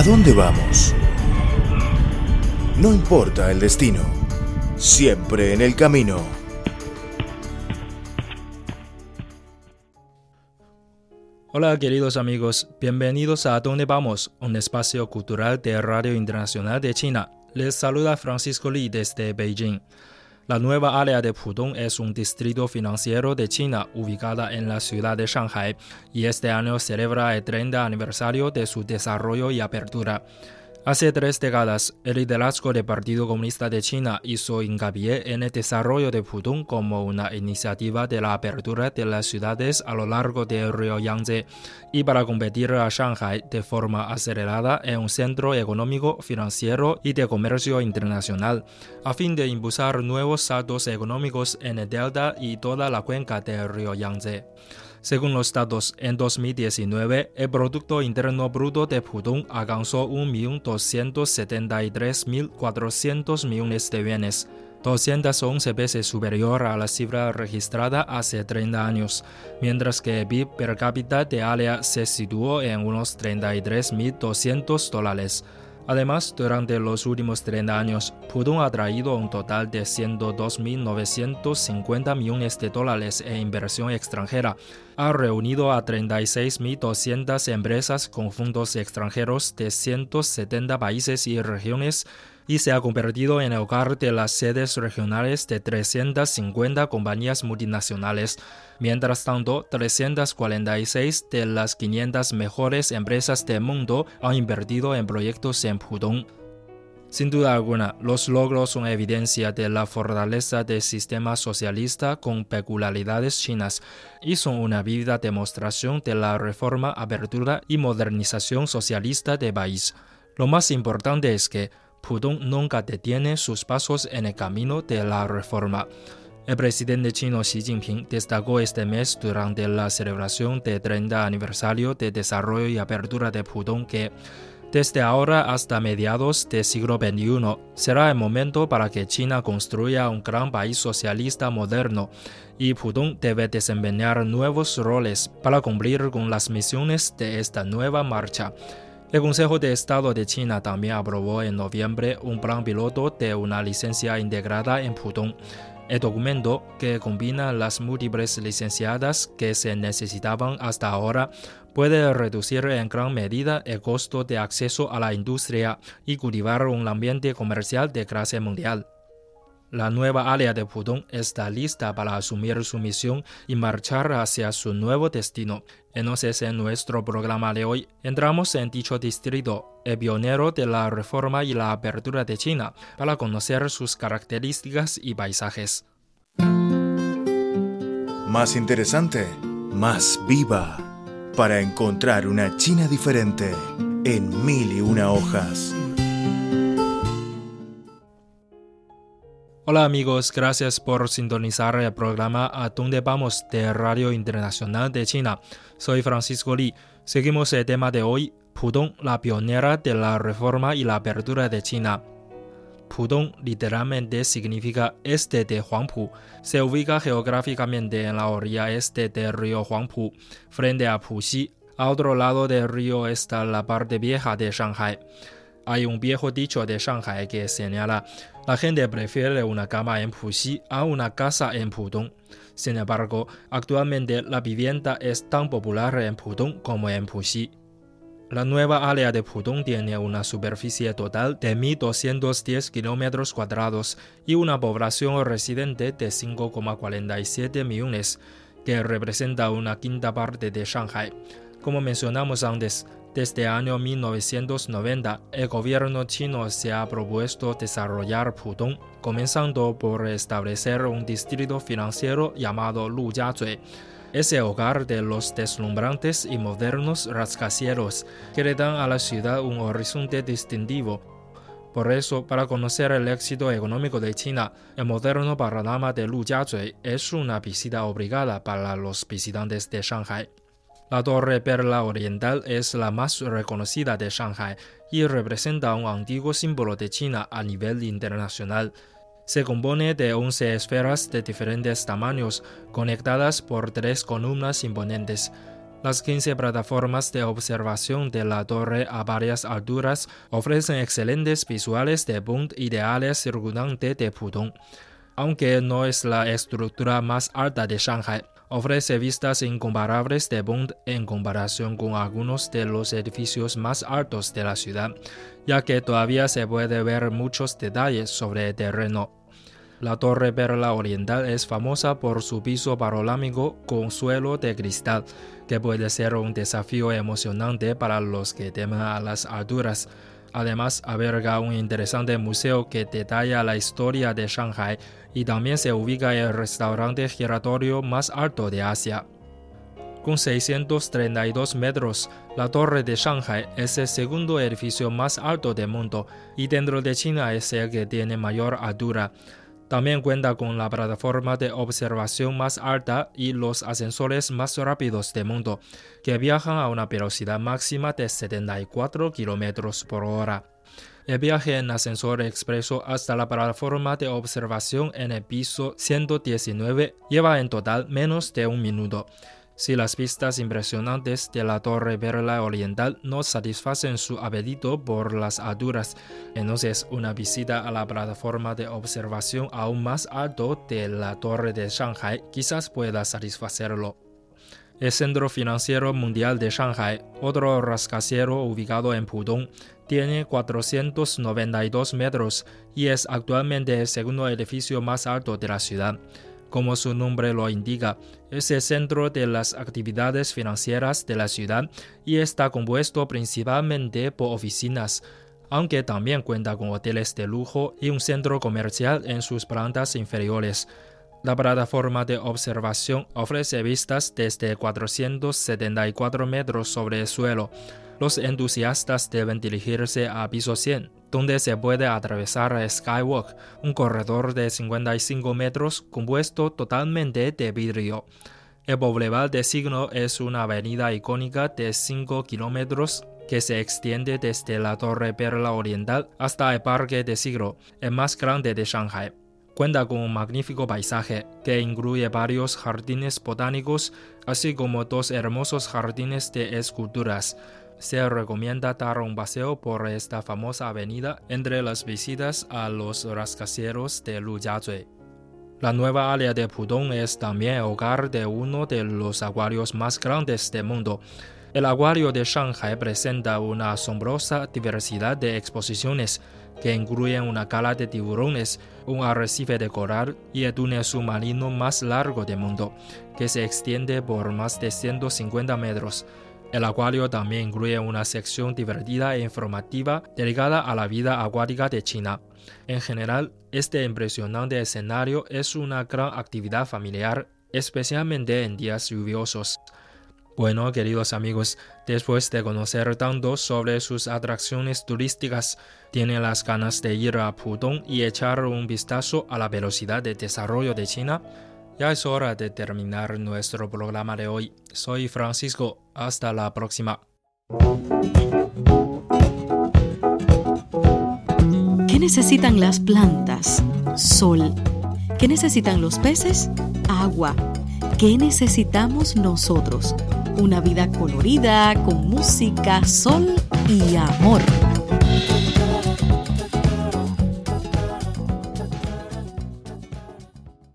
¿A dónde vamos? No importa el destino, siempre en el camino. Hola queridos amigos, bienvenidos a Dónde Vamos, un espacio cultural de Radio Internacional de China. Les saluda Francisco Li desde Beijing. La nueva área de Pudong es un distrito financiero de China ubicada en la ciudad de Shanghai y este año celebra el 30 aniversario de su desarrollo y apertura. Hace tres décadas, el liderazgo del Partido Comunista de China hizo hincapié en el desarrollo de Pudong como una iniciativa de la apertura de las ciudades a lo largo del río Yangtze y para competir a Shanghai de forma acelerada en un centro económico, financiero y de comercio internacional, a fin de impulsar nuevos saltos económicos en el delta y toda la cuenca del río Yangtze. Según los datos, en 2019, el Producto Interno Bruto de Pudong alcanzó 1.273.400 millones de yuanes, 211 veces superior a la cifra registrada hace 30 años, mientras que el PIB per cápita de área se situó en unos 33.200 dólares. Además, durante los últimos 30 años, Pudong ha traído un total de 102.950 millones de dólares en inversión extranjera. Ha reunido a 36.200 empresas con fondos extranjeros de 170 países y regiones y se ha convertido en el hogar de las sedes regionales de 350 compañías multinacionales. Mientras tanto, 346 de las 500 mejores empresas del mundo han invertido en proyectos en Pudong. Sin duda alguna, los logros son evidencia de la fortaleza del sistema socialista con peculiaridades chinas y son una vívida demostración de la reforma, apertura y modernización socialista del país. Lo más importante es que Pudong nunca detiene sus pasos en el camino de la reforma. El presidente chino Xi Jinping destacó este mes durante la celebración del 30 aniversario de desarrollo y apertura de Pudong que desde ahora hasta mediados del siglo XXI será el momento para que China construya un gran país socialista moderno y Pudong debe desempeñar nuevos roles para cumplir con las misiones de esta nueva marcha. El Consejo de Estado de China también aprobó en noviembre un plan piloto de una licencia integrada en Pudong. El documento, que combina las múltiples licenciadas que se necesitaban hasta ahora, puede reducir en gran medida el costo de acceso a la industria y cultivar un ambiente comercial de clase mundial. La nueva área de Pudong está lista para asumir su misión y marchar hacia su nuevo destino. Entonces, en nuestro programa de hoy, entramos en dicho distrito, el pionero de la reforma y la apertura de China, para conocer sus características y paisajes. Más interesante, más viva, para encontrar una China diferente en mil y una hojas. Hola amigos, gracias por sintonizar el programa A dónde vamos de Radio Internacional de China. Soy Francisco Li. Seguimos el tema de hoy, Pudong, la pionera de la reforma y la apertura de China. Pudong literalmente significa este de Huangpu. Se ubica geográficamente en la orilla este del río Huangpu, frente a Puxi. A otro lado del río está la parte vieja de Shanghai. Hay un viejo dicho de Shanghai que señala, la gente prefiere una cama en Puxi a una casa en Pudong. Sin embargo, actualmente la vivienda es tan popular en Pudong como en Puxi. La nueva área de Pudong tiene una superficie total de 1.210 kilómetros cuadrados y una población residente de 5,47 millones, que representa una quinta parte de Shanghai. Como mencionamos antes, desde el año 1990, el gobierno chino se ha propuesto desarrollar Pudong, comenzando por establecer un distrito financiero llamado Lujiazui. Es el hogar de los deslumbrantes y modernos rascacielos que le dan a la ciudad un horizonte distintivo. Por eso, para conocer el éxito económico de China, el moderno panorama de Lujiazui es una visita obligada para los visitantes de Shanghai. La Torre Perla Oriental es la más reconocida de Shanghai y representa un antiguo símbolo de China a nivel internacional. Se compone de 11 esferas de diferentes tamaños conectadas por tres columnas imponentes. Las 15 plataformas de observación de la torre a varias alturas ofrecen excelentes visuales de punto ideales circundante de Pudong. Aunque no es la estructura más alta de Shanghai, ofrece vistas incomparables de Bund en comparación con algunos de los edificios más altos de la ciudad, ya que todavía se puede ver muchos detalles sobre el terreno. La Torre Perla Oriental es famosa por su piso panorámico con suelo de cristal, que puede ser un desafío emocionante para los que temen a las alturas. Además, alberga un interesante museo que detalla la historia de Shanghai y también se ubica el restaurante giratorio más alto de Asia. Con 632 metros, la Torre de Shanghai es el segundo edificio más alto del mundo y dentro de China es el que tiene mayor altura. También cuenta con la plataforma de observación más alta y los ascensores más rápidos del mundo, que viajan a una velocidad máxima de 74 km por hora. El viaje en ascensor expreso hasta la plataforma de observación en el piso 119 lleva en total menos de un minuto. Si las vistas impresionantes de la Torre Perla Oriental no satisfacen su apetito por las alturas, entonces una visita a la plataforma de observación aún más alto de la Torre de Shanghai quizás pueda satisfacerlo. El Centro Financiero Mundial de Shanghai, otro rascacielos ubicado en Pudong, tiene 492 metros y es actualmente el segundo edificio más alto de la ciudad. Como su nombre lo indica, es el centro de las actividades financieras de la ciudad y está compuesto principalmente por oficinas, aunque también cuenta con hoteles de lujo y un centro comercial en sus plantas inferiores. La plataforma de observación ofrece vistas desde 474 metros sobre el suelo. Los entusiastas deben dirigirse a piso 100, donde se puede atravesar Skywalk, un corredor de 55 metros compuesto totalmente de vidrio. El Boulevard de Signo es una avenida icónica de 5 kilómetros que se extiende desde la Torre Perla Oriental hasta el Parque de Siglo, el más grande de Shanghai. Cuenta con un magnífico paisaje que incluye varios jardines botánicos, así como dos hermosos jardines de esculturas se recomienda dar un paseo por esta famosa avenida entre las visitas a los rascacielos de Lujiazui. La nueva área de Pudong es también hogar de uno de los acuarios más grandes del mundo. El acuario de Shanghai presenta una asombrosa diversidad de exposiciones que incluyen una cala de tiburones, un arrecife de coral y el túnel submarino más largo del mundo, que se extiende por más de 150 metros. El acuario también incluye una sección divertida e informativa dedicada a la vida acuática de China. En general, este impresionante escenario es una gran actividad familiar, especialmente en días lluviosos. Bueno, queridos amigos, después de conocer tanto sobre sus atracciones turísticas, ¿tienen las ganas de ir a Pudong y echar un vistazo a la velocidad de desarrollo de China? Ya es hora de terminar nuestro programa de hoy. Soy Francisco. Hasta la próxima. ¿Qué necesitan las plantas? Sol. ¿Qué necesitan los peces? Agua. ¿Qué necesitamos nosotros? Una vida colorida, con música, sol y amor.